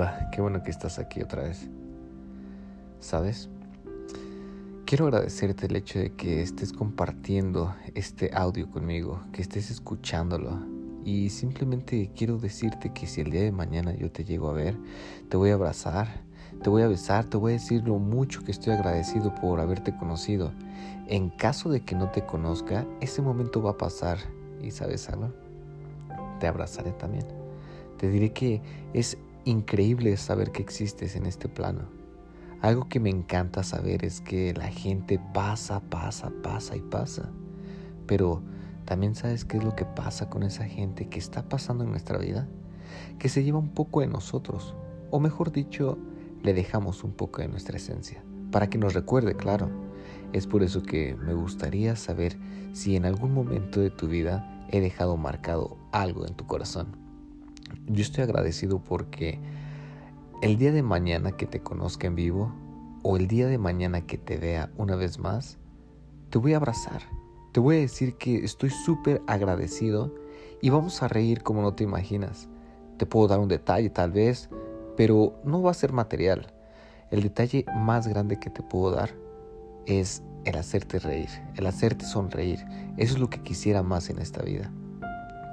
Hola, qué bueno que estás aquí otra vez. ¿Sabes? Quiero agradecerte el hecho de que estés compartiendo este audio conmigo, que estés escuchándolo. Y simplemente quiero decirte que si el día de mañana yo te llego a ver, te voy a abrazar, te voy a besar, te voy a decir lo mucho que estoy agradecido por haberte conocido. En caso de que no te conozca, ese momento va a pasar. ¿Y sabes algo? Te abrazaré también. Te diré que es increíble saber que existes en este plano. Algo que me encanta saber es que la gente pasa, pasa, pasa y pasa. Pero también sabes qué es lo que pasa con esa gente que está pasando en nuestra vida, que se lleva un poco de nosotros, o mejor dicho, le dejamos un poco de nuestra esencia, para que nos recuerde, claro. Es por eso que me gustaría saber si en algún momento de tu vida he dejado marcado algo en tu corazón. Yo estoy agradecido porque el día de mañana que te conozca en vivo o el día de mañana que te vea una vez más, te voy a abrazar. Te voy a decir que estoy súper agradecido y vamos a reír como no te imaginas. Te puedo dar un detalle tal vez, pero no va a ser material. El detalle más grande que te puedo dar es el hacerte reír, el hacerte sonreír. Eso es lo que quisiera más en esta vida.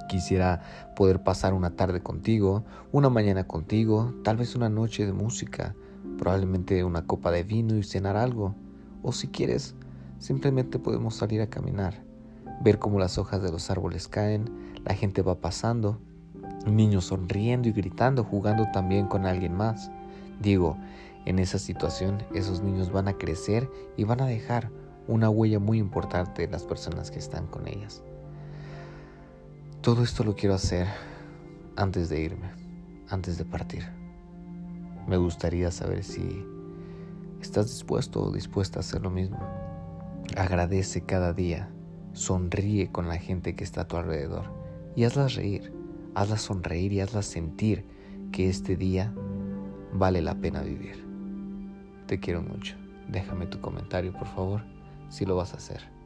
Quisiera poder pasar una tarde contigo, una mañana contigo, tal vez una noche de música, probablemente una copa de vino y cenar algo. O si quieres, simplemente podemos salir a caminar, ver cómo las hojas de los árboles caen, la gente va pasando, niños sonriendo y gritando, jugando también con alguien más. Digo, en esa situación esos niños van a crecer y van a dejar una huella muy importante de las personas que están con ellas. Todo esto lo quiero hacer antes de irme, antes de partir. Me gustaría saber si estás dispuesto o dispuesta a hacer lo mismo. Agradece cada día, sonríe con la gente que está a tu alrededor y hazlas reír, hazlas sonreír y hazlas sentir que este día vale la pena vivir. Te quiero mucho. Déjame tu comentario, por favor, si lo vas a hacer.